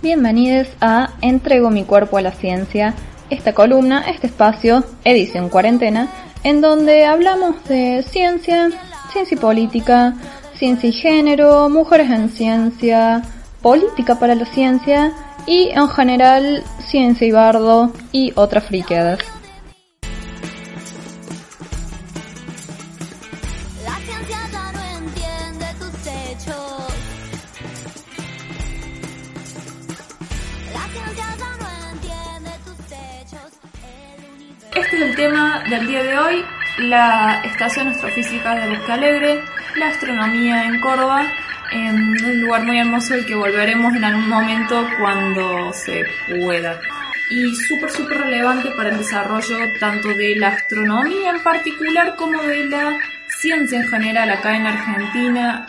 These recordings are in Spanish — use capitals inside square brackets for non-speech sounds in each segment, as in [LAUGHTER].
Bienvenidos a Entrego mi cuerpo a la ciencia, esta columna, este espacio, edición cuarentena, en donde hablamos de ciencia, ciencia y política, ciencia y género, mujeres en ciencia, política para la ciencia y en general ciencia y bardo y otras friqueadas. Es el tema del día de hoy, la estación astrofísica de Bosque Alegre, la astronomía en Córdoba, en un lugar muy hermoso al que volveremos en algún momento cuando se pueda. Y súper, súper relevante para el desarrollo tanto de la astronomía en particular como de la ciencia en general acá en Argentina,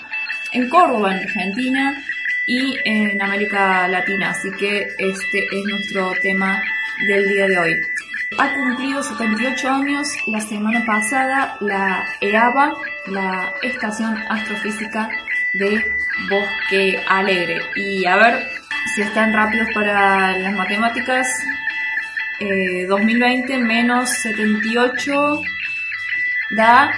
en Córdoba, en Argentina y en América Latina. Así que este es nuestro tema del día de hoy. Ha cumplido 78 años la semana pasada la EABA, la Estación Astrofísica de Bosque Alegre. Y a ver si están rápidos para las matemáticas. 2020 eh, menos 78 da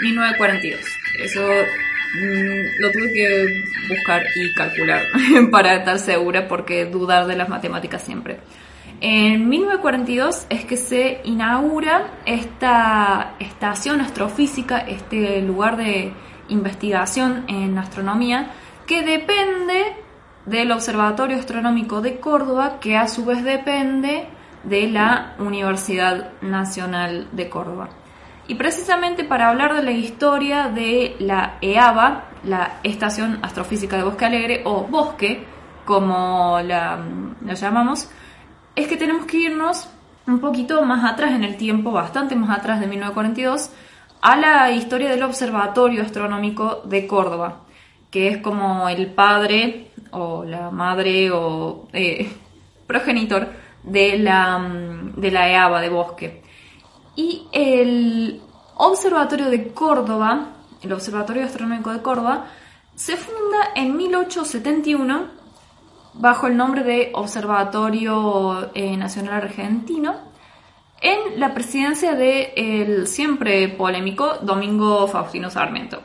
1942. Eso mm, lo tuve que buscar y calcular [LAUGHS] para estar segura porque dudar de las matemáticas siempre. En 1942 es que se inaugura esta estación astrofísica, este lugar de investigación en astronomía, que depende del Observatorio Astronómico de Córdoba, que a su vez depende de la Universidad Nacional de Córdoba. Y precisamente para hablar de la historia de la EABA, la Estación Astrofísica de Bosque Alegre, o Bosque, como la, la llamamos, es que tenemos que irnos un poquito más atrás en el tiempo, bastante más atrás de 1942, a la historia del Observatorio Astronómico de Córdoba, que es como el padre o la madre o eh, [LAUGHS] progenitor de la, mm, de la EABA de Bosque. Y el Observatorio de Córdoba, el Observatorio Astronómico de Córdoba, se funda en 1871 bajo el nombre de Observatorio eh, Nacional Argentino en la presidencia del siempre polémico Domingo Faustino Sarmiento.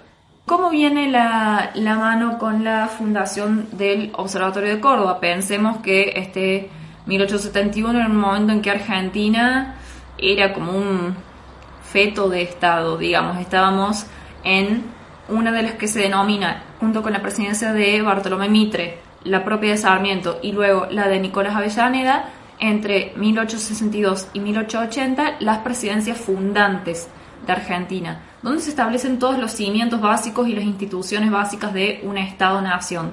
¿Cómo viene la, la, mano con la fundación del Observatorio de Córdoba? Pensemos que este 1871 era un momento en que Argentina era como un feto de Estado, digamos, estábamos en una de las que se denomina, junto con la presidencia de Bartolomé Mitre, la propia de Sarmiento y luego la de Nicolás Avellaneda, entre 1862 y 1880 las presidencias fundantes de Argentina, donde se establecen todos los cimientos básicos y las instituciones básicas de un Estado-nación.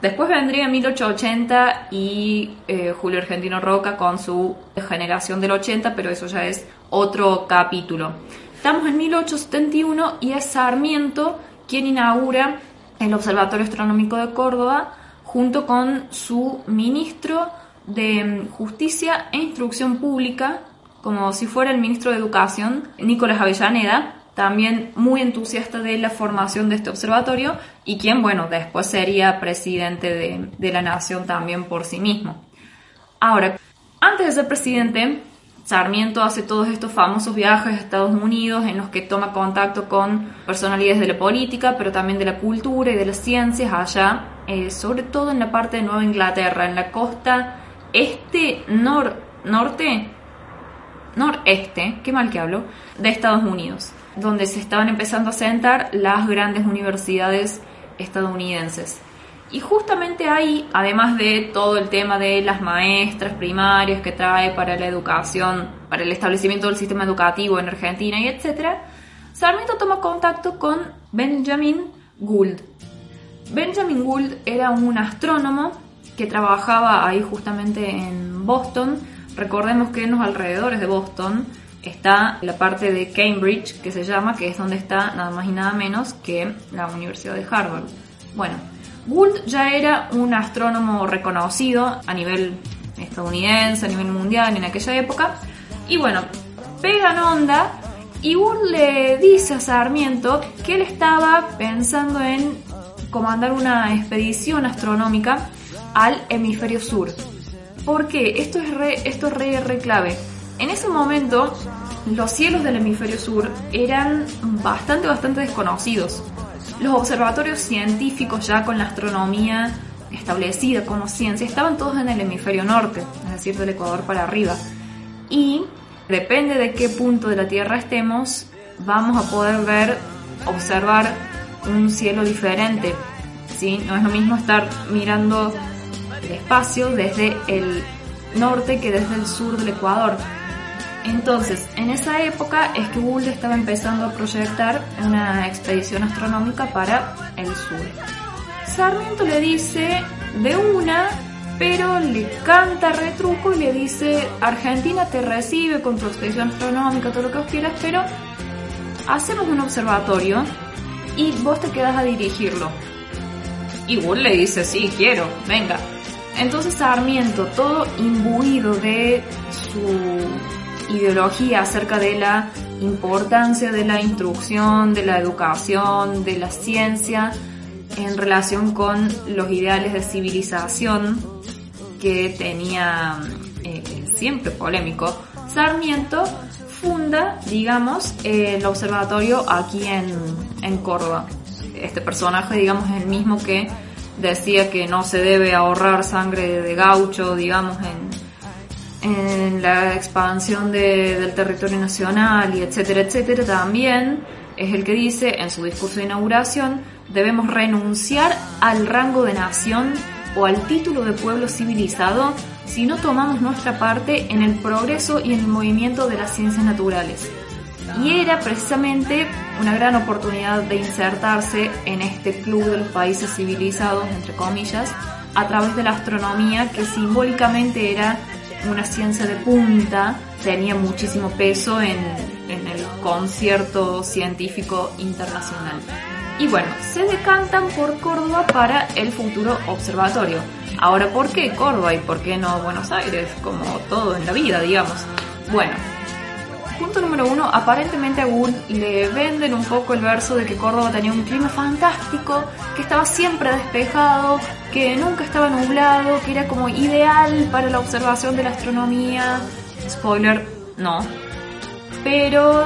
Después vendría 1880 y eh, Julio Argentino Roca con su generación del 80, pero eso ya es otro capítulo. Estamos en 1871 y es Sarmiento quien inaugura el Observatorio Astronómico de Córdoba junto con su ministro de Justicia e Instrucción Pública, como si fuera el ministro de Educación, Nicolás Avellaneda, también muy entusiasta de la formación de este observatorio y quien, bueno, después sería presidente de, de la nación también por sí mismo. Ahora, antes de ser presidente, Sarmiento hace todos estos famosos viajes a Estados Unidos en los que toma contacto con personalidades de la política, pero también de la cultura y de las ciencias allá, eh, sobre todo en la parte de Nueva Inglaterra, en la costa este, nor, norte, noreste, qué mal que hablo, de Estados Unidos, donde se estaban empezando a sentar las grandes universidades estadounidenses. Y justamente ahí, además de todo el tema de las maestras primarias que trae para la educación, para el establecimiento del sistema educativo en Argentina y etcétera, Sarmiento toma contacto con Benjamin Gould. Benjamin Gould era un astrónomo que trabajaba ahí justamente en Boston. Recordemos que en los alrededores de Boston está la parte de Cambridge, que se llama, que es donde está nada más y nada menos que la Universidad de Harvard. Bueno, Gould ya era un astrónomo reconocido a nivel estadounidense, a nivel mundial en aquella época. Y bueno, pegan onda Y Bull le dice a Sarmiento que él estaba pensando en comandar una expedición astronómica al hemisferio sur. ¿Por qué? Esto es re, esto es re clave. En ese momento, los cielos del hemisferio sur eran bastante, bastante desconocidos. Los observatorios científicos ya con la astronomía establecida como ciencia estaban todos en el hemisferio norte, es decir, del Ecuador para arriba. Y depende de qué punto de la Tierra estemos, vamos a poder ver, observar un cielo diferente. ¿sí? No es lo mismo estar mirando el espacio desde el norte que desde el sur del Ecuador. Entonces, en esa época es que Gould estaba empezando a proyectar una expedición astronómica para el sur. Sarmiento le dice de una, pero le canta retruco y le dice, Argentina te recibe con tu expedición astronómica, todo lo que vos quieras, pero hacemos un observatorio y vos te quedas a dirigirlo. Y Gould le dice, sí, quiero, venga. Entonces Sarmiento, todo imbuido de su ideología acerca de la importancia de la instrucción, de la educación, de la ciencia, en relación con los ideales de civilización que tenía eh, siempre polémico, Sarmiento funda, digamos, el observatorio aquí en, en Córdoba. Este personaje, digamos, es el mismo que decía que no se debe ahorrar sangre de gaucho, digamos, en, en la expansión del territorio nacional y etcétera, etcétera, también es el que dice en su discurso de inauguración, debemos renunciar al rango de nación o al título de pueblo civilizado si no tomamos nuestra parte en el progreso y en el movimiento de las ciencias naturales. Y era precisamente una gran oportunidad de insertarse en este club de los países civilizados, entre comillas, a través de la astronomía que simbólicamente era una ciencia de punta, tenía muchísimo peso en, en el concierto científico internacional. Y bueno, se decantan por Córdoba para el futuro observatorio. Ahora, ¿por qué Córdoba y por qué no Buenos Aires? Como todo en la vida, digamos. Bueno, punto número uno, aparentemente a Wood le venden un poco el verso de que Córdoba tenía un clima fantástico, que estaba siempre despejado, que nunca estaba nublado, que era como ideal para la observación de la astronomía. Spoiler, no. Pero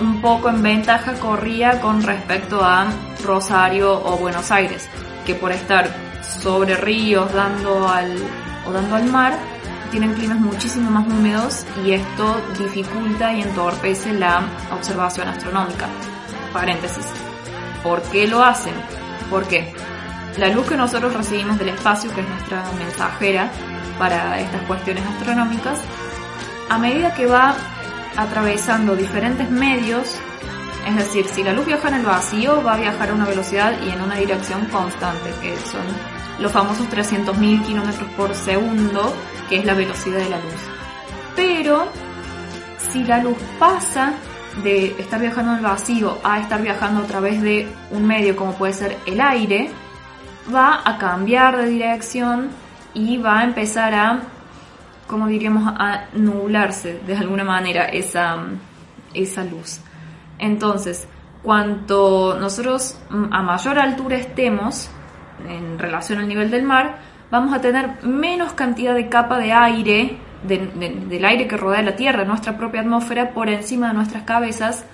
un poco en ventaja corría con respecto a Rosario o Buenos Aires, que por estar sobre ríos dando al, o dando al mar, tienen climas muchísimo más húmedos y esto dificulta y entorpece la observación astronómica. Paréntesis. ¿Por qué lo hacen? Porque la luz que nosotros recibimos del espacio, que es nuestra mensajera para estas cuestiones astronómicas, a medida que va atravesando diferentes medios, es decir, si la luz viaja en el vacío, va a viajar a una velocidad y en una dirección constante, que son los famosos 300.000 kilómetros por segundo, que es la velocidad de la luz. Pero, si la luz pasa de estar viajando en el vacío a estar viajando a través de un medio como puede ser el aire, va a cambiar de dirección y va a empezar a como diríamos, a nublarse de alguna manera esa, esa luz. Entonces, cuanto nosotros a mayor altura estemos en relación al nivel del mar, vamos a tener menos cantidad de capa de aire, del aire que rodea la Tierra, nuestra propia atmósfera, por encima de nuestras cabezas.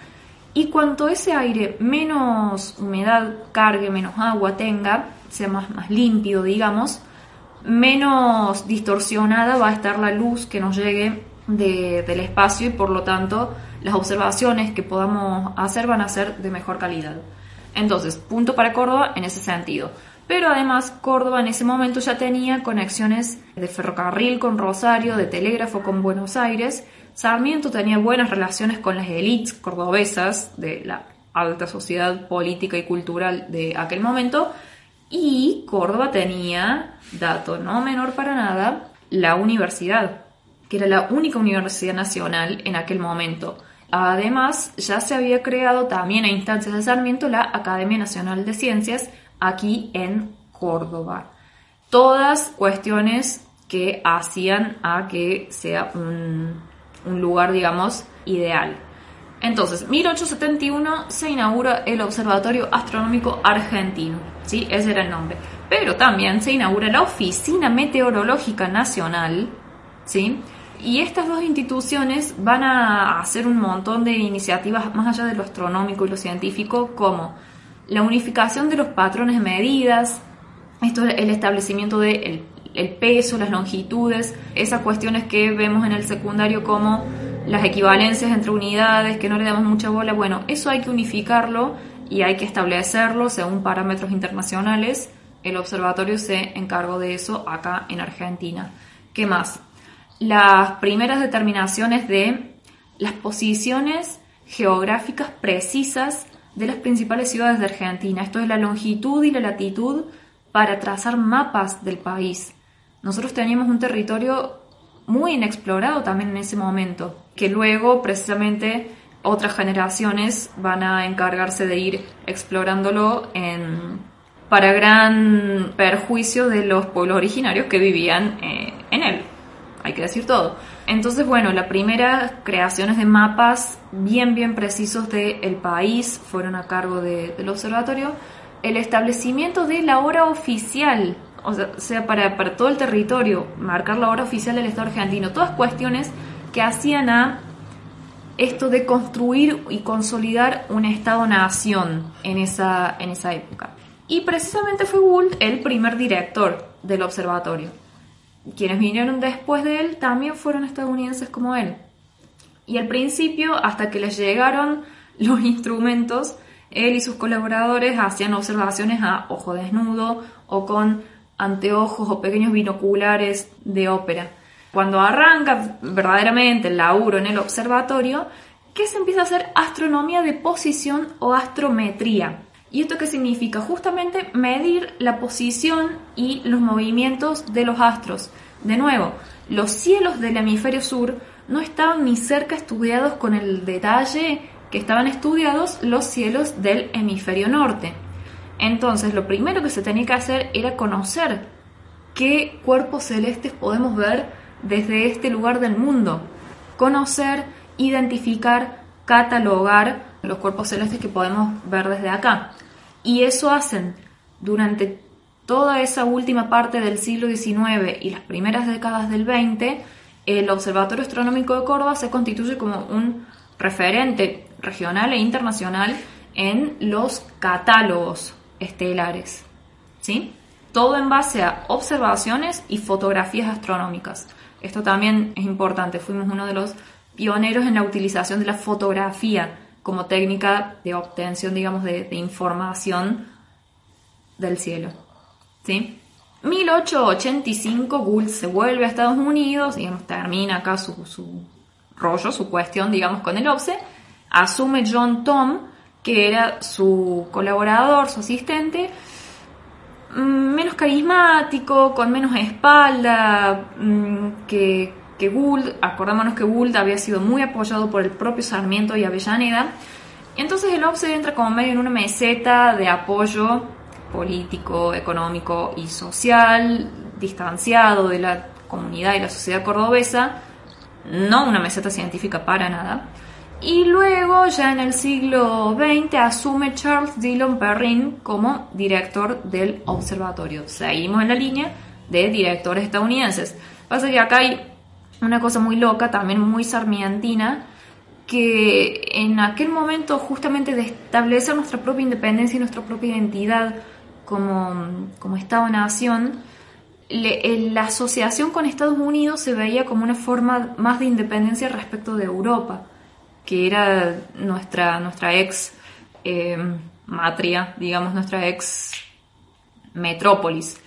Y cuanto ese aire menos humedad cargue, menos agua tenga, sea más, límpido, digamos, menos distorsionada va a estar la luz que nos llegue del espacio y por lo tanto las observaciones que podamos hacer van a ser de mejor calidad. Entonces, punto para Córdoba en ese sentido. Pero además Córdoba en ese momento ya tenía conexiones de ferrocarril con Rosario, de telégrafo con Buenos Aires. Sarmiento tenía buenas relaciones con las élites cordobesas de la alta sociedad política y cultural de aquel momento y Córdoba tenía, dato no menor para nada, la universidad, que era la única universidad nacional en aquel momento. Además, ya se había creado también a instancias de Sarmiento la Academia Nacional de Ciencias aquí en Córdoba. Todas cuestiones que hacían a que sea un, lugar, digamos, ideal. Entonces, 1871 se inaugura el Observatorio Astronómico Argentino, ¿sí? Ese era el nombre. Pero también se inaugura la Oficina Meteorológica Nacional, ¿sí? Y estas dos instituciones van a hacer un montón de iniciativas más allá de lo astronómico y lo científico, como la unificación de los patrones de medidas, esto es el establecimiento del el peso, las longitudes, esas cuestiones que vemos en el secundario como las equivalencias entre unidades, que no le damos mucha bola, bueno, eso hay que unificarlo y hay que establecerlo según parámetros internacionales. El observatorio se encargó de eso acá en Argentina. ¿Qué más? Las primeras determinaciones de las posiciones geográficas precisas de las principales ciudades de Argentina. Esto es la longitud y la latitud para trazar mapas del país. Nosotros teníamos un territorio muy inexplorado también en ese momento, que luego precisamente otras generaciones van a encargarse de ir explorándolo en, para gran perjuicio de los pueblos originarios que vivían eh, en él. Hay que decir todo. Entonces, bueno, las primeras creaciones de mapas bien, bien precisos del país fueron a cargo del observatorio. El establecimiento de la hora oficial o sea, para, para todo el territorio, marcar la hora oficial del Estado argentino, todas cuestiones que hacían a esto de construir y consolidar un Estado-nación en esa, en esa época. Y precisamente fue Gould el primer director del observatorio. Quienes vinieron después de él también fueron estadounidenses como él. Y al principio, hasta que les llegaron [LAUGHS] los instrumentos, él y sus colaboradores hacían observaciones a ojo desnudo o con anteojos o pequeños binoculares de ópera. Cuando arranca verdaderamente el laburo en el observatorio, ¿qué se empieza a hacer astronomía de posición o astrometría. ¿Y esto qué significa? Justamente medir la posición y los movimientos de los astros. De nuevo, los cielos del hemisferio sur no estaban ni cerca estudiados con el detalle que estaban estudiados los cielos del hemisferio norte. Entonces, lo primero que se tenía que hacer era conocer qué cuerpos celestes podemos ver desde este lugar del mundo. Conocer, identificar, catalogar los cuerpos celestes que podemos ver desde acá. Y eso hacen durante toda esa última parte del siglo XIX y las primeras décadas del XX, el Observatorio Astronómico de Córdoba se constituye como un referente regional e internacional en los catálogos estelares. ¿sí? Todo en base a observaciones y fotografías astronómicas. Esto también es importante. Fuimos uno de los pioneros en la utilización de la fotografía como técnica de obtención, digamos, de, información del cielo. ¿Sí? 1885 Gould se vuelve a Estados Unidos, digamos, termina acá su, rollo, su cuestión, digamos, con el OPSE, asume John Tom que era su colaborador, su asistente, mm, menos carismático, con menos espalda mm, que, que Gould. Acordémonos que Gould había sido muy apoyado por el propio Sarmiento y Avellaneda. Entonces el OPSE entra como medio en una meseta de apoyo político, económico y social, distanciado de la comunidad y la sociedad cordobesa, no una meseta científica para nada. Y luego, ya en el siglo XX, asume Charles Dillon Perrin como director del observatorio. Seguimos en la línea de directores estadounidenses. Pasa que acá hay una cosa muy loca, también muy sarmientina, que en aquel momento justamente de establecer nuestra propia independencia y nuestra propia identidad como, como Estado-nación, la asociación con Estados Unidos se veía como una forma más de independencia respecto de Europa que era nuestra, nuestra ex eh, matria, digamos, nuestra ex metrópolis.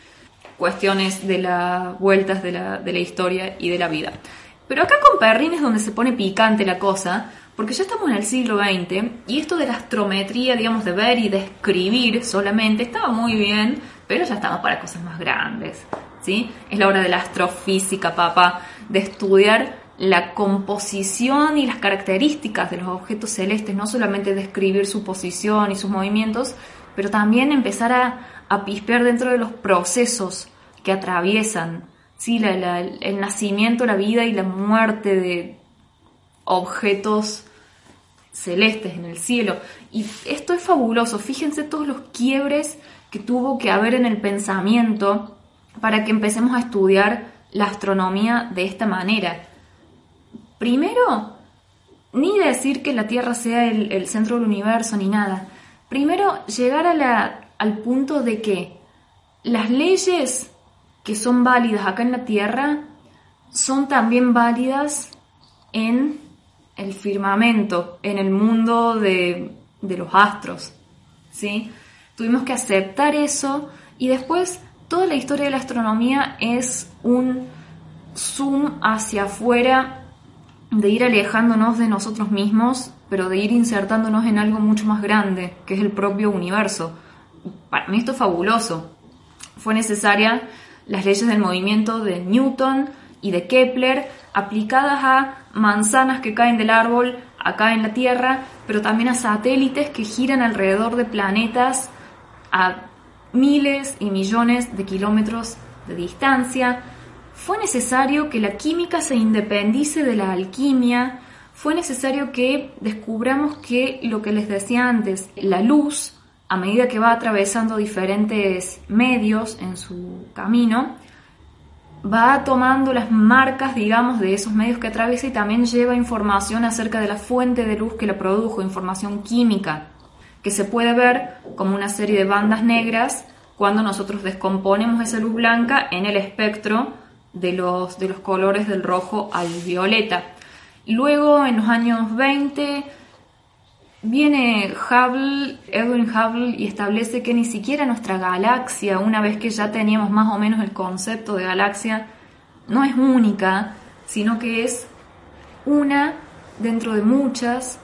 Cuestiones de las vueltas de la, de la historia y de la vida. Pero acá con Perrin es donde se pone picante la cosa, porque ya estamos en el siglo XX y esto de la astrometría, digamos, de ver y de escribir solamente, estaba muy bien, pero ya estamos para cosas más grandes. ¿sí? Es la hora de la astrofísica, papá, de estudiar la composición y las características de los objetos celestes, no solamente describir su posición y sus movimientos, pero también empezar a, a pispear dentro de los procesos que atraviesan ¿sí? el nacimiento, la vida y la muerte de objetos celestes en el cielo. Y esto es fabuloso, fíjense todos los quiebres que tuvo que haber en el pensamiento para que empecemos a estudiar la astronomía de esta manera. Primero, ni decir que la Tierra sea el, centro del universo ni nada. Primero, llegar al punto de que las leyes que son válidas acá en la Tierra son también válidas en el firmamento, en el mundo de, de los astros. ¿sí? Tuvimos que aceptar eso y después toda la historia de la astronomía es un zoom hacia afuera, de ir alejándonos de nosotros mismos, pero de ir insertándonos en algo mucho más grande, que es el propio universo. Para mí esto es fabuloso. Fue necesaria las leyes del movimiento de Newton y de Kepler aplicadas a manzanas que caen del árbol acá en la Tierra, pero también a satélites que giran alrededor de planetas a miles y millones de kilómetros de distancia. Fue necesario que la química se independice de la alquimia, fue necesario que descubramos que lo que les decía antes, la luz, a medida que va atravesando diferentes medios en su camino, va tomando las marcas, digamos, de esos medios que atraviesa y también lleva información acerca de la fuente de luz que la produjo, información química que se puede ver como una serie de bandas negras cuando nosotros descomponemos esa luz blanca en el espectro de los, de los colores del rojo al violeta. Luego, en los años 20, viene Hubble, Edwin Hubble, y establece que ni siquiera nuestra galaxia, una vez que ya teníamos más o menos el concepto de galaxia, no es única, sino que es una dentro de muchas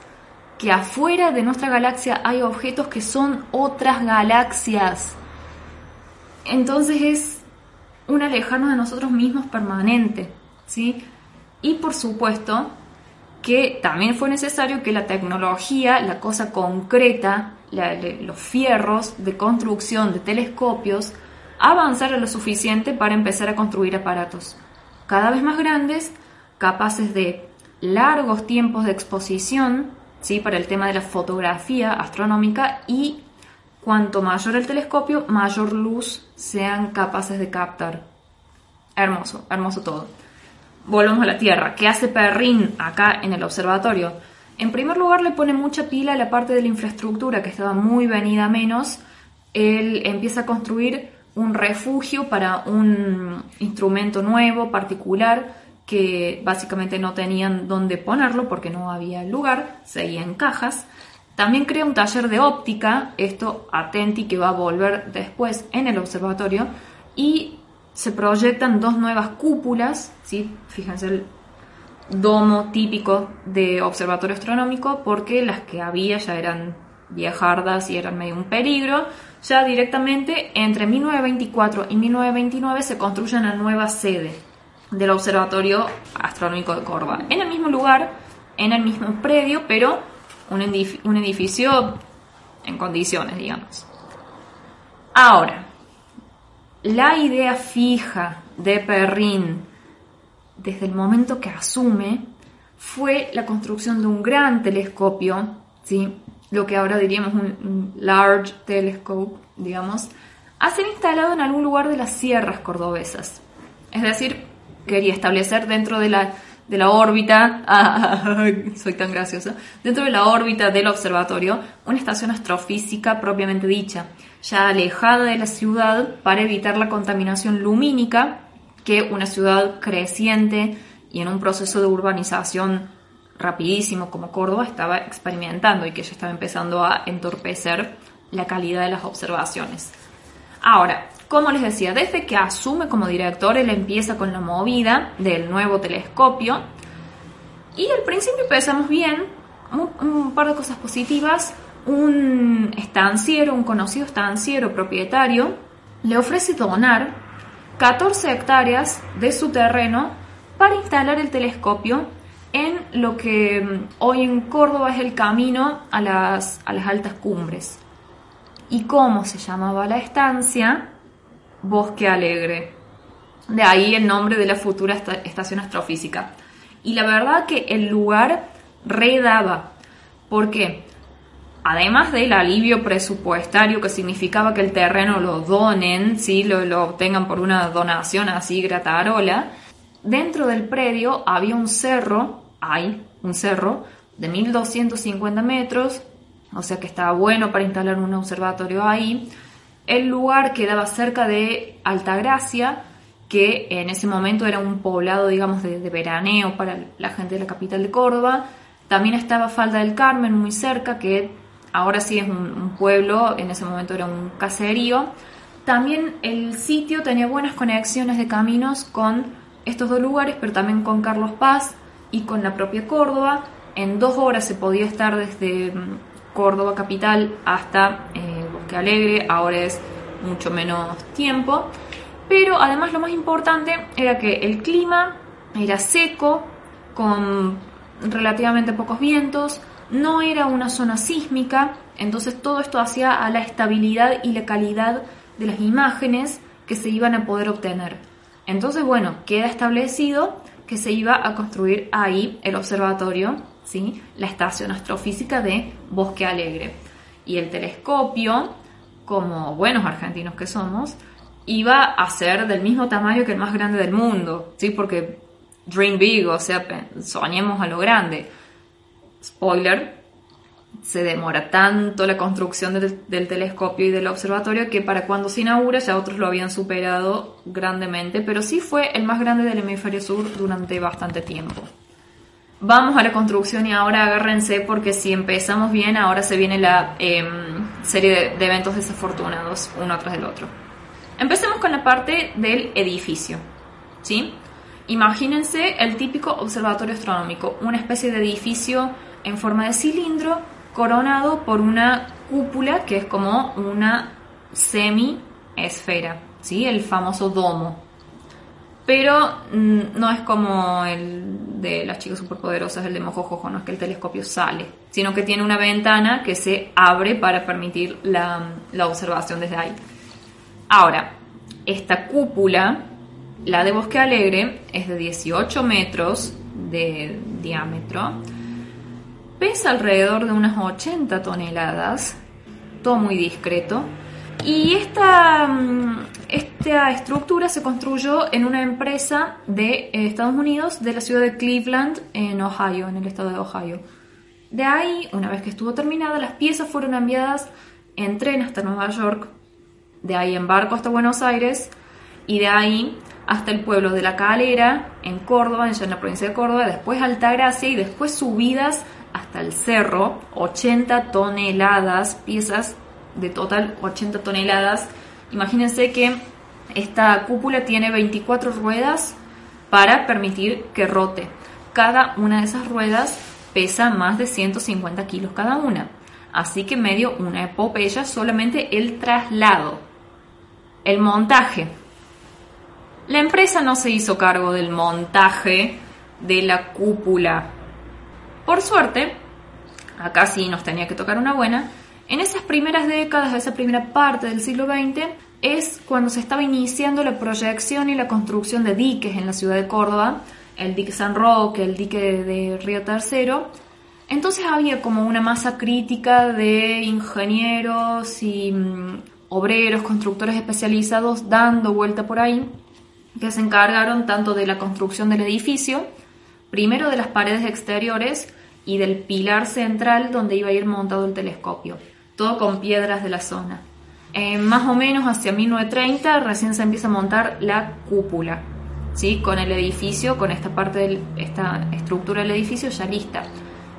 que afuera de nuestra galaxia hay objetos que son otras galaxias. Entonces es un alejarnos de nosotros mismos permanente, ¿sí? Y por supuesto que también fue necesario que la tecnología, la cosa concreta, los fierros de construcción de telescopios, avanzara lo suficiente para empezar a construir aparatos cada vez más grandes, capaces de largos tiempos de exposición, ¿sí? para el tema de la fotografía astronómica y cuanto mayor el telescopio, mayor luz sean capaces de captar. Hermoso, hermoso todo. Volvemos a la Tierra. ¿Qué hace Perrin acá en el observatorio? En primer lugar, le pone mucha pila a la parte de la infraestructura que estaba muy venida menos. Él empieza a construir un refugio para un instrumento nuevo, particular, que básicamente no tenían dónde ponerlo porque no había lugar, seguía en cajas. También crea un taller de óptica, esto atenti que va a volver después en el observatorio, y se proyectan dos nuevas cúpulas, ¿sí? fíjense el domo típico de observatorio astronómico, porque las que había ya eran viejardas y eran medio un peligro. Ya directamente entre 1924 y 1929 se construye una nueva sede del Observatorio Astronómico de Córdoba. En el mismo lugar, en el mismo predio, pero un, edificio en condiciones, digamos. Ahora, la idea fija de Perrin desde el momento que asume fue la construcción de un gran telescopio, ¿sí? lo que ahora diríamos un, large telescope, digamos, a ser instalado en algún lugar de las sierras cordobesas. Es decir, quería establecer dentro de la, de la órbita, [LAUGHS] soy tan graciosa, dentro de la órbita del observatorio, una estación astrofísica propiamente dicha, ya alejada de la ciudad para evitar la contaminación lumínica que una ciudad creciente y en un proceso de urbanización rapidísimo como Córdoba estaba experimentando y que ya estaba empezando a entorpecer la calidad de las observaciones. Ahora, como les decía, desde que asume como director, él empieza con la movida del nuevo telescopio. Y al principio empezamos bien, un, par de cosas positivas. Un estanciero, un conocido estanciero propietario, le ofrece donar 14 hectáreas de su terreno para instalar el telescopio en lo que mm, hoy en Córdoba es el camino a las, a las altas cumbres. ¿Y cómo se llamaba la estancia? Bosque Alegre. De ahí el nombre de la futura estación astrofísica. Y la verdad que el lugar redaba. ¿Por qué? Además del alivio presupuestario que significaba que el terreno lo donen, ¿sí? lo, lo obtengan por una donación así gratarola, dentro del predio había un cerro, hay un cerro de 1250 metros, o sea que estaba bueno para instalar un observatorio ahí. El lugar quedaba cerca de Altagracia, que en ese momento era un poblado, digamos, de, veraneo para la gente de la capital de Córdoba. También estaba Falda del Carmen, muy cerca, que ahora sí es un, pueblo, en ese momento era un caserío. También el sitio tenía buenas conexiones de caminos con estos dos lugares, pero también con Carlos Paz y con la propia Córdoba. En dos horas se podía estar desde mm, Córdoba capital hasta eh, Alegre, ahora es mucho menos tiempo. Pero además lo más importante era que el clima era seco, con relativamente pocos vientos, no era una zona sísmica, entonces todo esto hacía a la estabilidad y la calidad de las imágenes que se iban a poder obtener. Entonces, bueno, queda establecido que se iba a construir ahí el observatorio, ¿sí? la estación astrofísica de Bosque Alegre. Y el telescopio, como buenos argentinos que somos, iba a ser del mismo tamaño que el más grande del mundo, ¿sí? Porque dream big, o sea, soñemos a lo grande. Spoiler, se demora tanto la construcción del, telescopio y del observatorio que para cuando se inaugura ya otros lo habían superado grandemente, pero sí fue el más grande del hemisferio sur durante bastante tiempo. Vamos a la construcción y ahora agárrense porque si empezamos bien, ahora se viene la em, serie de, eventos desafortunados uno tras del otro. Empecemos con la parte del edificio. ¿sí? Imagínense el típico observatorio astronómico, una especie de edificio en forma de cilindro coronado por una cúpula que es como una semi-esfera, ¿sí? el famoso domo. Pero mm, no es como el de las chicas superpoderosas, el de Mojojojo, no es que el telescopio sale, sino que tiene una ventana que se abre para permitir la, la observación desde ahí. Ahora, esta cúpula, la de Bosque Alegre, es de 18 metros de diámetro, pesa alrededor de unas 80 toneladas, todo muy discreto, y esta, mm, esta estructura se construyó en una empresa de Estados Unidos, de la ciudad de Cleveland, en Ohio, en el estado de Ohio. De ahí, una vez que estuvo terminada, las piezas fueron enviadas en tren hasta Nueva York de ahí en barco hasta Buenos Aires y de ahí hasta el pueblo de La Calera, en Córdoba, en la provincia de Córdoba, después Altagracia y después subidas hasta el cerro, 80 toneladas, piezas de total 80 toneladas. Imagínense que esta cúpula tiene 24 ruedas para permitir que rote. Cada una de esas ruedas pesa más de 150 kilos cada una. Así que medio una epopeya solamente el traslado. El montaje. La empresa no se hizo cargo del montaje de la cúpula. Por suerte, acá sí nos tenía que tocar una buena, en esas primeras décadas, esa primera parte del siglo XX, es cuando se estaba iniciando la proyección y la construcción de diques en la ciudad de Córdoba, el dique San Roque, el dique de Río Tercero. Entonces había como una masa crítica de ingenieros y mm, obreros, constructores especializados dando vuelta por ahí, que se encargaron tanto de la construcción del edificio, primero de las paredes exteriores y del pilar central donde iba a ir montado el telescopio, todo con piedras de la zona. más o menos hacia 1930 recién se empieza a montar la cúpula, ¿sí? con el edificio, con esta parte de esta estructura del edificio ya lista.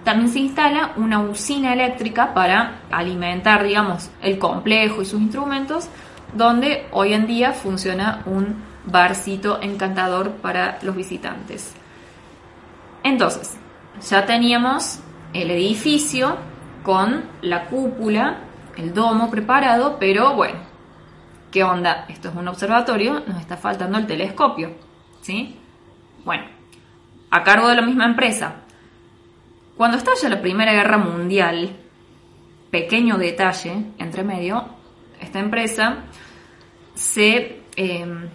También se instala una usina eléctrica para alimentar, digamos, el complejo y sus instrumentos, donde hoy en día funciona un barcito encantador para los visitantes. Entonces, ya teníamos el edificio con la cúpula, el domo preparado, pero bueno, ¿qué onda? Esto es un observatorio, nos está faltando el telescopio, ¿sí? Bueno, a cargo de la misma empresa, cuando estalla la Primera Guerra Mundial, pequeño detalle entre medio, esta empresa se, eh,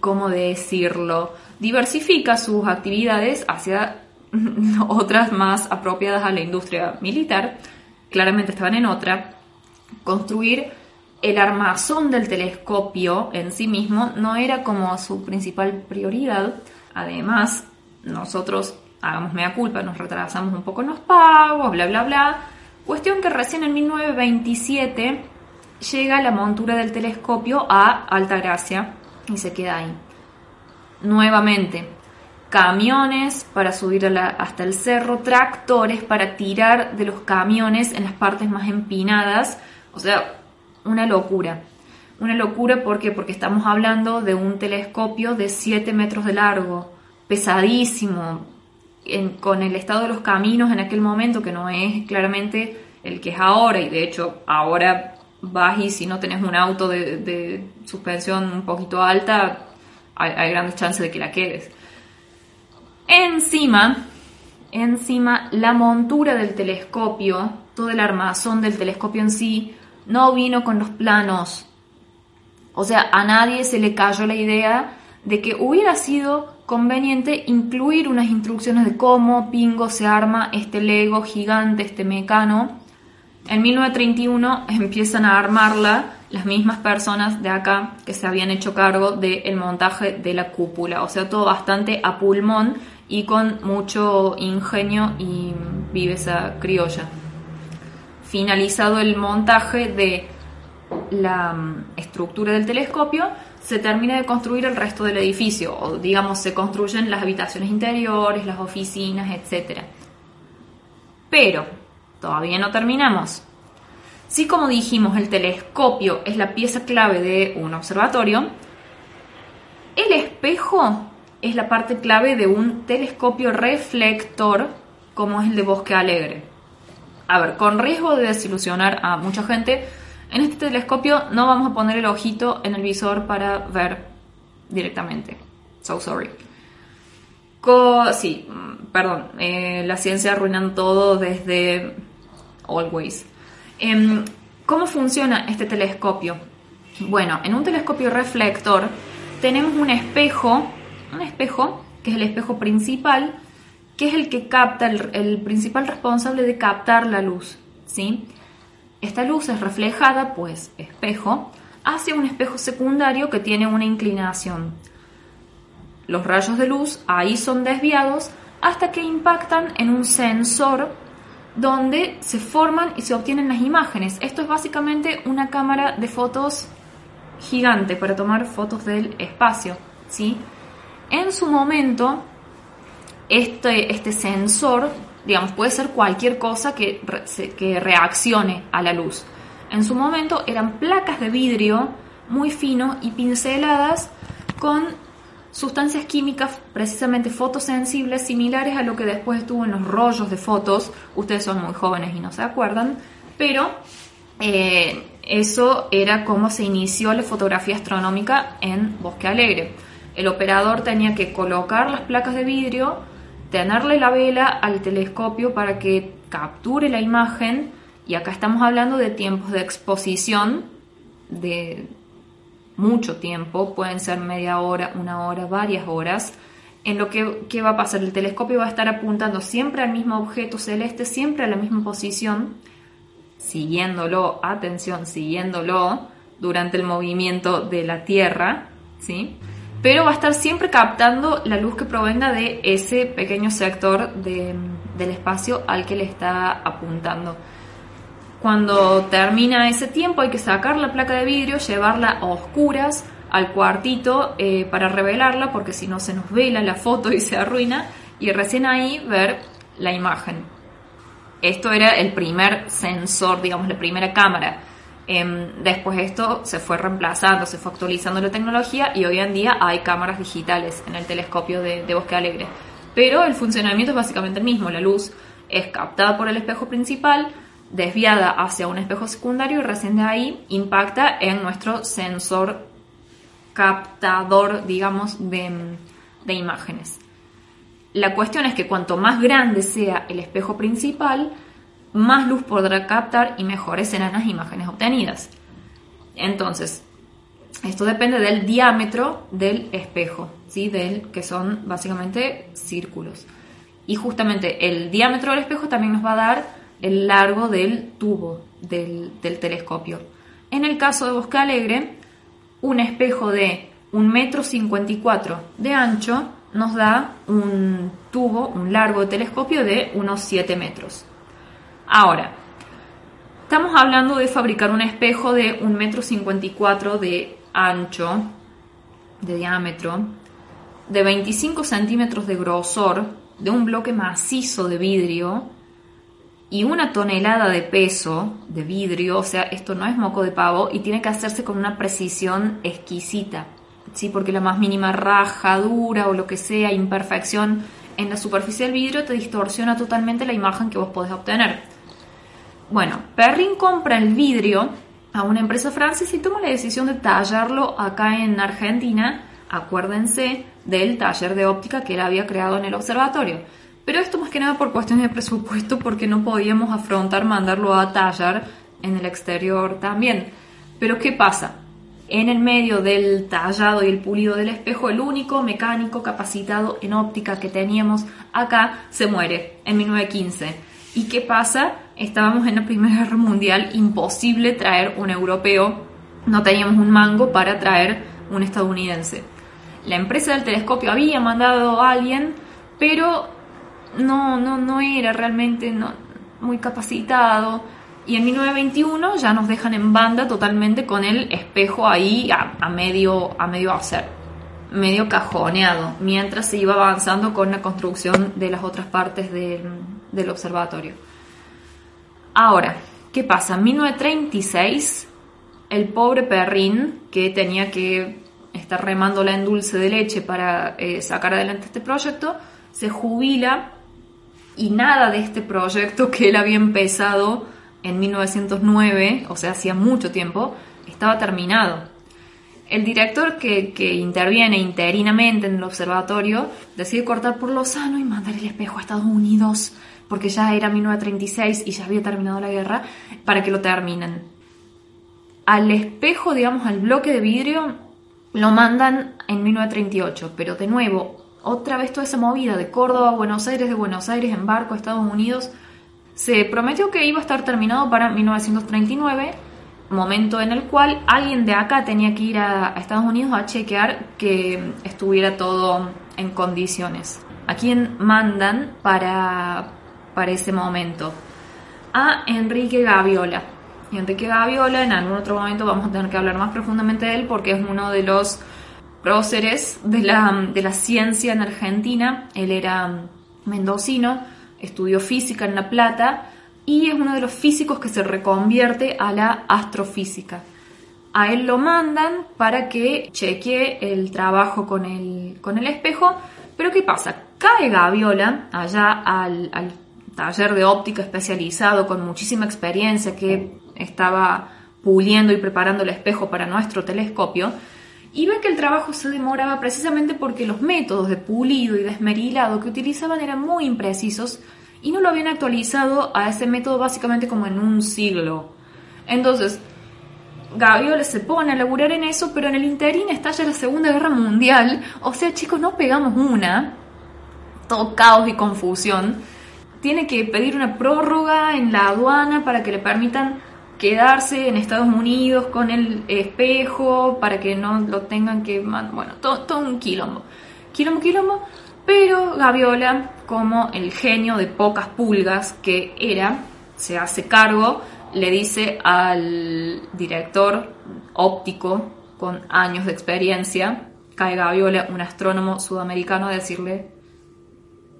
¿cómo decirlo?, diversifica sus actividades hacia [LAUGHS] otras más apropiadas a la industria militar, claramente estaban en otra, construir el armazón del telescopio en sí mismo no era como su principal prioridad. Además, nosotros, hagamos mea culpa, nos retrasamos un poco en los pagos, bla, bla, bla. Cuestión que recién en 1927 llega la montura del telescopio a Altagracia y se queda ahí. Nuevamente, camiones para subir hasta el cerro, tractores para tirar de los camiones en las partes más empinadas. O sea, una locura. Una locura porque porque estamos hablando de un telescopio de 7 metros de largo, pesadísimo, con el estado de los caminos en aquel momento que no es claramente el que es ahora y de hecho ahora vas y si no tenés un auto de, suspensión un poquito alta hay grandes chances de que la quedes. Encima, encima la montura del telescopio, todo el armazón del telescopio en sí, no vino con los planos. O sea, a nadie se le cayó la idea de que hubiera sido conveniente incluir unas instrucciones de cómo Pingo se arma este Lego gigante, este mecano. En 1931 empiezan a armarla las mismas personas de acá que se habían hecho cargo del montaje de la cúpula. O sea, todo bastante a pulmón y con mucho ingenio y viveza criolla finalizado el montaje de la mm, estructura del telescopio, se termina de construir el resto del edificio, o digamos, se construyen las habitaciones interiores, las oficinas, etc. Pero, todavía no terminamos. Si como dijimos el telescopio es la pieza clave de un observatorio, el espejo es la parte clave de un telescopio reflector como es el de Bosque Alegre a ver, con riesgo de desilusionar a mucha gente, en este telescopio no vamos a poner el ojito en el visor para ver directamente. So sorry. sí, mm, perdón, eh, la ciencia arruinando todo desde always. Em, ¿Cómo funciona este telescopio? Bueno, en un telescopio reflector tenemos un espejo, un espejo que es el espejo principal, que es el que capta, el, principal responsable de captar la luz. ¿sí? Esta luz es reflejada, pues espejo, hacia un espejo secundario que tiene una inclinación. Los rayos de luz ahí son desviados hasta que impactan en un sensor donde se forman y se obtienen las imágenes. Esto es básicamente una cámara de fotos gigante para tomar fotos del espacio. ¿sí? En su momento, este, este sensor, digamos, puede ser cualquier cosa que, reaccione a la luz. En su momento eran placas de vidrio muy fino y pinceladas con sustancias químicas precisamente fotosensibles similares a lo que después estuvo en los rollos de fotos. Ustedes son muy jóvenes y no se acuerdan, pero eh, eso era como se inició la fotografía astronómica en Bosque Alegre. El operador tenía que colocar las placas de vidrio tenerle la vela al telescopio para que capture la imagen y acá estamos hablando de tiempos de exposición de mucho tiempo, pueden ser media hora, una hora, varias horas. En lo que ¿qué va a pasar, el telescopio va a estar apuntando siempre al mismo objeto celeste, siempre a la misma posición, siguiéndolo, atención, siguiéndolo durante el movimiento de la Tierra, ¿sí? Pero va a estar siempre captando la luz que provenga de ese pequeño sector del espacio al que le está apuntando. Cuando termina ese tiempo hay que sacar la placa de vidrio, llevarla a oscuras al cuartito eh, para revelarla porque si no se nos vela la foto y se arruina y recién ahí ver la imagen. Esto era el primer sensor, digamos, la primera cámara Em, después esto se fue reemplazando, se fue actualizando la tecnología y hoy en día hay cámaras digitales en el telescopio de, Bosque Alegre. Pero el funcionamiento es básicamente el mismo. La luz es captada por el espejo principal, desviada hacia un espejo secundario y recién de ahí impacta en nuestro sensor captador, digamos, de, de imágenes. La cuestión es que cuanto más grande sea el espejo principal, más luz podrá captar y mejores serán las imágenes obtenidas. Entonces, esto depende del diámetro del espejo, ¿sí? del, que son básicamente círculos. Y justamente el diámetro del espejo también nos va a dar el largo del tubo del, telescopio. En el caso de Bosque Alegre, un espejo de un metro cincuenta y cuatro de ancho nos da un tubo, un largo de telescopio de unos 7 metros. Ahora, estamos hablando de fabricar un espejo de un metro cincuenta y cuatro de ancho, de diámetro, de 25 centímetros de grosor, de un bloque macizo de vidrio y una tonelada de peso de vidrio, o sea, esto no es moco de pavo y tiene que hacerse con una precisión exquisita, ¿sí? Porque la más mínima rajadura o lo que sea, imperfección en la superficie del vidrio te distorsiona totalmente la imagen que vos podés obtener. Bueno, Perrin compra el vidrio a una empresa francesa y toma la decisión de tallarlo acá en Argentina, acuérdense del taller de óptica que él había creado en el observatorio. Pero esto más que nada por cuestiones de presupuesto, porque no podíamos afrontar mandarlo a tallar en el exterior también. Pero ¿qué pasa? En el medio del tallado y el pulido del espejo, el único mecánico capacitado en óptica que teníamos acá se muere en 1915. ¿Y qué pasa? Estábamos en la Primera Guerra Mundial, imposible traer un europeo, no teníamos un mango para traer un estadounidense. La empresa del telescopio había mandado a alguien, pero no, no, no era realmente no, muy capacitado. Y en 1921 ya nos dejan en banda totalmente con el espejo ahí a, medio, a medio hacer, medio cajoneado, mientras se iba avanzando con la construcción de las otras partes del, observatorio. Ahora, ¿qué pasa? En 1936, el pobre Perrin, que tenía que estar remándola en dulce de leche para eh, sacar adelante este proyecto, se jubila y nada de este proyecto que él había empezado en 1909, o sea, hacía mucho tiempo, estaba terminado. El director que, interviene interinamente en el observatorio decide cortar por lo sano y mandar el espejo a Estados Unidos, porque ya era 1936 y ya había terminado la guerra, para que lo terminen. Al espejo, digamos, al bloque de vidrio, lo mandan en 1938, pero de nuevo, otra vez toda esa movida de Córdoba a Buenos Aires, de Buenos Aires en barco a Estados Unidos, se prometió que iba a estar terminado para 1939, momento en el cual alguien de acá tenía que ir a, Estados Unidos a chequear que estuviera todo en condiciones. ¿A quién mandan para, para ese momento? A Enrique Gaviola. Enrique Gaviola, en algún otro momento vamos a tener que hablar más profundamente de él porque es uno de los próceres de la, de la ciencia en Argentina. Él era mendocino, estudió física en La Plata y es uno de los físicos que se reconvierte a la astrofísica. A él lo mandan para que chequee el trabajo con el, con el espejo, pero ¿qué pasa? Cae Gaviola allá al, al taller de óptica especializado con muchísima experiencia que estaba puliendo y preparando el espejo para nuestro telescopio ve que el trabajo se demoraba precisamente porque los métodos de pulido y desmerilado que utilizaban eran muy imprecisos y no lo habían actualizado a ese método básicamente como en un siglo. Entonces, Gaviola se pone a laburar en eso, pero en el interín estalla la Segunda Guerra Mundial. O sea, chicos, no pegamos una. Todo caos y confusión. Tiene que pedir una prórroga en la aduana para que le permitan quedarse en Estados Unidos con el espejo para que no lo tengan que... Bueno, todo, un quilombo. Quilombo, quilombo. Pero Gaviola, como el genio de pocas pulgas que era, se hace cargo, le dice al director óptico con años de experiencia, cae Gaviola, un astrónomo sudamericano, a decirle,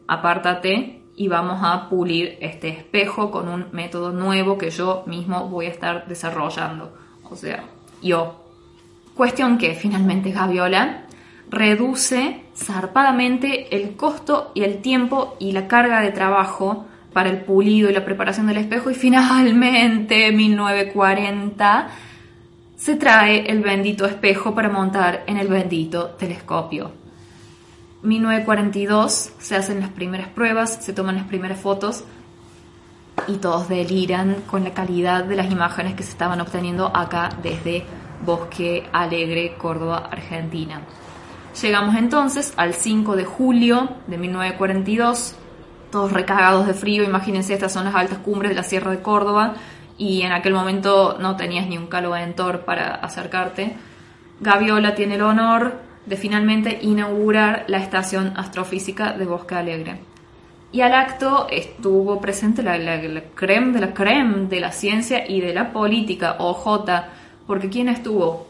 apártate, y vamos a pulir este espejo con un método nuevo que yo mismo voy a estar desarrollando. O sea, yo. Cuestión que finalmente Gaviola reduce zarpadamente el costo y el tiempo y la carga de trabajo para el pulido y la preparación del espejo y finalmente [LAUGHS] en 1940 se trae el bendito espejo para montar en el bendito telescopio. 1942 se hacen las primeras pruebas, se toman las primeras fotos y todos deliran con la calidad de las imágenes que se estaban obteniendo acá desde Bosque Alegre, Córdoba, Argentina. Llegamos entonces al 5 de julio de 1942, todos recagados de frío. Imagínense, estas son las altas cumbres de la Sierra de Córdoba y en aquel momento no tenías ni un caloventor para acercarte. Gaviola tiene el honor de finalmente inaugurar la estación astrofísica de Bosque Alegre. Y al acto estuvo presente la, creme de la creme de la ciencia y de la política, OJ, porque ¿quién estuvo?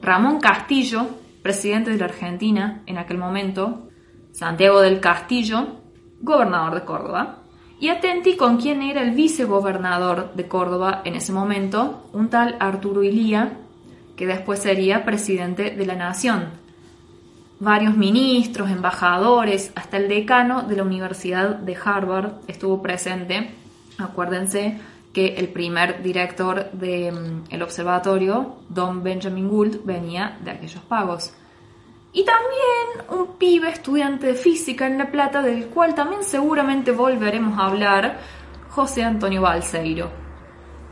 Ramón Castillo, presidente de la Argentina en aquel momento, Santiago del Castillo, gobernador de Córdoba, y atenti con quién era el vicegobernador de Córdoba en ese momento, un tal Arturo Ilía, que después sería presidente de la nación. Varios ministros, embajadores, hasta el decano de la Universidad de Harvard estuvo presente. Acuérdense que el primer director del mm, observatorio, Don Benjamin Gould, venía de aquellos pagos. Y también un pibe estudiante de física en La Plata, del cual también seguramente volveremos a hablar, José Antonio Balseiro.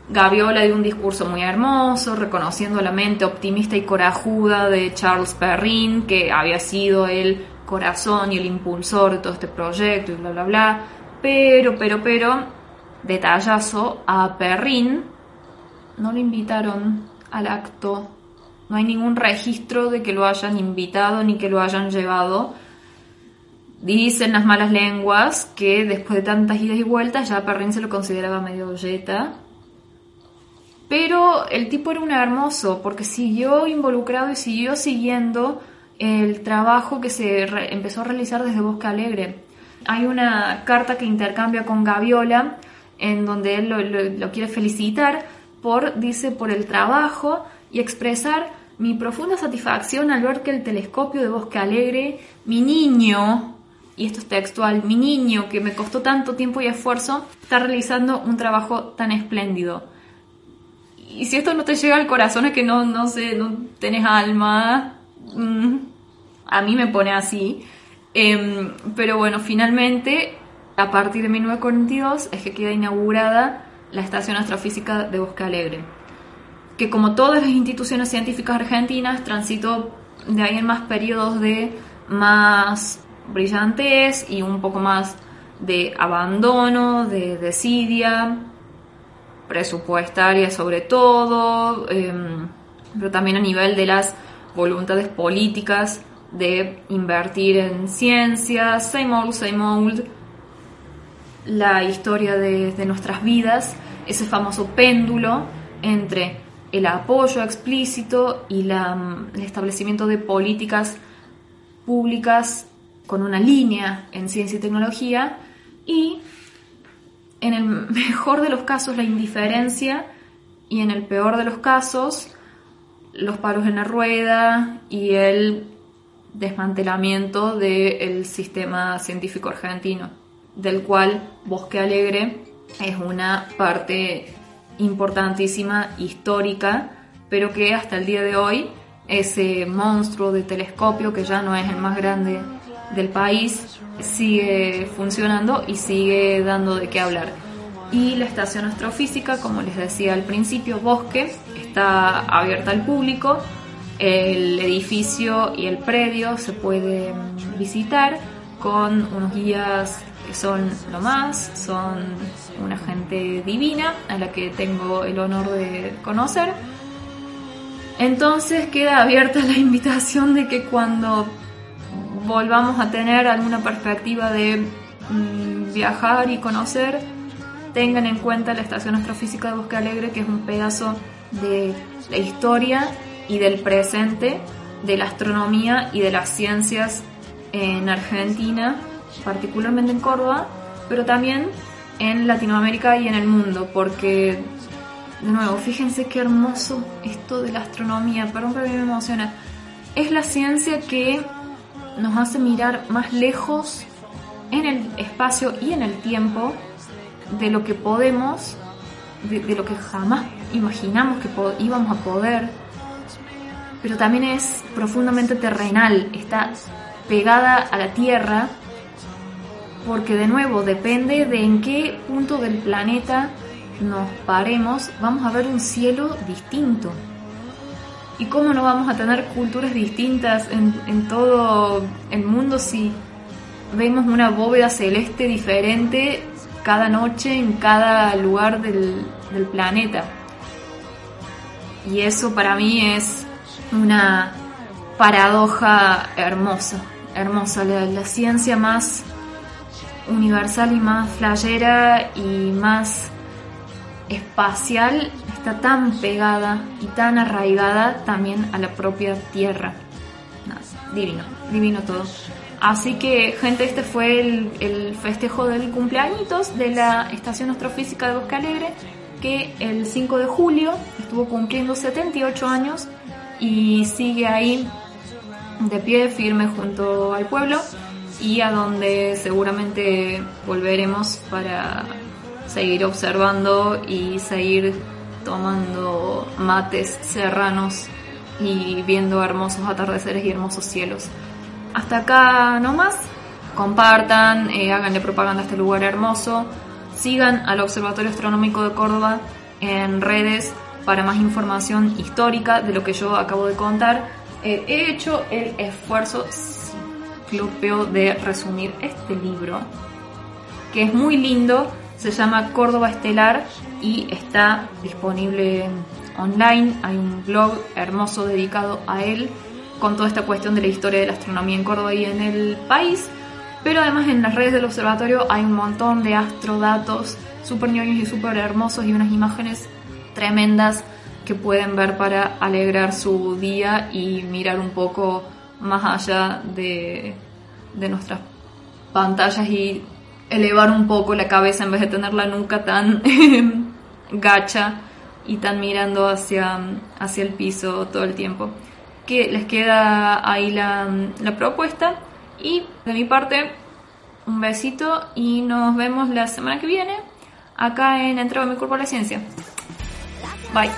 Gaviola dio un discurso muy hermoso, reconociendo la mente optimista y corajuda de Charles Perrin, que había sido el corazón y el impulsor de todo este proyecto y bla, bla, bla. Pero, pero, pero, detallazo, a Perrin no le invitaron al acto. No hay ningún registro de que lo hayan invitado ni que lo hayan llevado. Dicen las malas lenguas que después de tantas idas y vueltas ya Perrin se lo consideraba medio yeta pero el tipo era un hermoso porque siguió involucrado y siguió siguiendo el trabajo que se empezó a realizar desde Bosque Alegre. Hay una carta que intercambia con Gaviola en donde él lo, quiere felicitar por, dice, por el trabajo y expresar mi profunda satisfacción al ver que el telescopio de Bosque Alegre, mi niño, y esto es textual, mi niño que me costó tanto tiempo y esfuerzo, está realizando un trabajo tan espléndido y si esto no te llega al corazón es que no, no sé, no tenés alma. Mm, a mí me pone así. Em, pero bueno, finalmente, a partir de 1942 es que queda inaugurada la Estación Astrofísica de Bosque Alegre, que como todas las instituciones científicas argentinas transitó de ahí en más periodos de más brillantes y un poco más de abandono, de desidia, presupuestaria sobre todo, em, pero también a nivel de las voluntades políticas de invertir en ciencias, same old, same old, la historia de, de nuestras vidas, ese famoso péndulo entre el apoyo explícito y la, el establecimiento de políticas públicas con una línea en ciencia y tecnología y en el mejor de los casos la indiferencia y en el peor de los casos los palos en la rueda y el desmantelamiento del sistema científico argentino, del cual Bosque Alegre es una parte importantísima, histórica, pero que hasta el día de hoy ese monstruo de telescopio, que ya no es el más grande del país sigue funcionando y sigue dando de qué hablar. Y la estación astrofísica, como les decía al principio, Bosque, está abierta al público. El edificio y el predio se pueden visitar con unos guías que son lo más, son una gente divina a la que tengo el honor de conocer. Entonces queda abierta la [LAUGHS] invitación de que cuando volvamos a tener alguna perspectiva de mm, viajar y conocer, tengan en cuenta la Estación Astrofísica de Bosque Alegre, que es un pedazo de la historia y del presente de la astronomía y de las ciencias en Argentina, particularmente en Córdoba, pero también en Latinoamérica y en el mundo, porque, de nuevo, fíjense qué hermoso esto de la astronomía, perdón que a mí me emociona, es la ciencia que nos hace mirar más lejos en el espacio y en el tiempo de lo que podemos, de, lo que jamás imaginamos que íbamos a poder, pero también es profundamente terrenal, está pegada a la Tierra, porque de nuevo depende de en qué punto del planeta nos paremos, vamos a ver un cielo distinto. ¿Y cómo no vamos a tener culturas distintas en, todo el mundo si vemos una bóveda celeste diferente cada noche en cada lugar del, planeta. Y eso para mí es una paradoja hermosa, hermosa, la, ciencia más universal y más flayera y más espacial está tan pegada y tan arraigada también a la propia Tierra. divino, divino todo. Así que, gente, este fue el, festejo del cumpleaños de la Estación Astrofísica de Bosque Alegre, que el 5 de julio estuvo cumpliendo 78 años y sigue ahí de pie, firme junto al pueblo y a donde seguramente volveremos para seguir observando y seguir tomando mates serranos y viendo hermosos atardeceres y hermosos cielos. Hasta acá nomás. Compartan, eh, háganle propaganda a este lugar hermoso. Sigan al Observatorio Astronómico de Córdoba en redes para más información histórica de lo que yo acabo de contar. Eh, he hecho el esfuerzo ciclopeo de resumir este libro, que es muy lindo. Se llama Córdoba Estelar y está disponible online. Hay un blog hermoso dedicado a él con toda esta cuestión de la historia de la astronomía en Córdoba y en el país. Pero además en las redes del observatorio hay un montón de astrodatos súper ñoños y súper hermosos y unas imágenes tremendas que pueden ver para alegrar su día y mirar un poco más allá de, de nuestras pantallas y elevar un poco la cabeza en vez de tener la nuca tan [LAUGHS] gacha y tan mirando hacia, hacia el piso todo el tiempo que les queda ahí la, propuesta. Y de mi parte, un besito y nos vemos la semana que viene acá en Entrega mi cuerpo a la ciencia. Bye.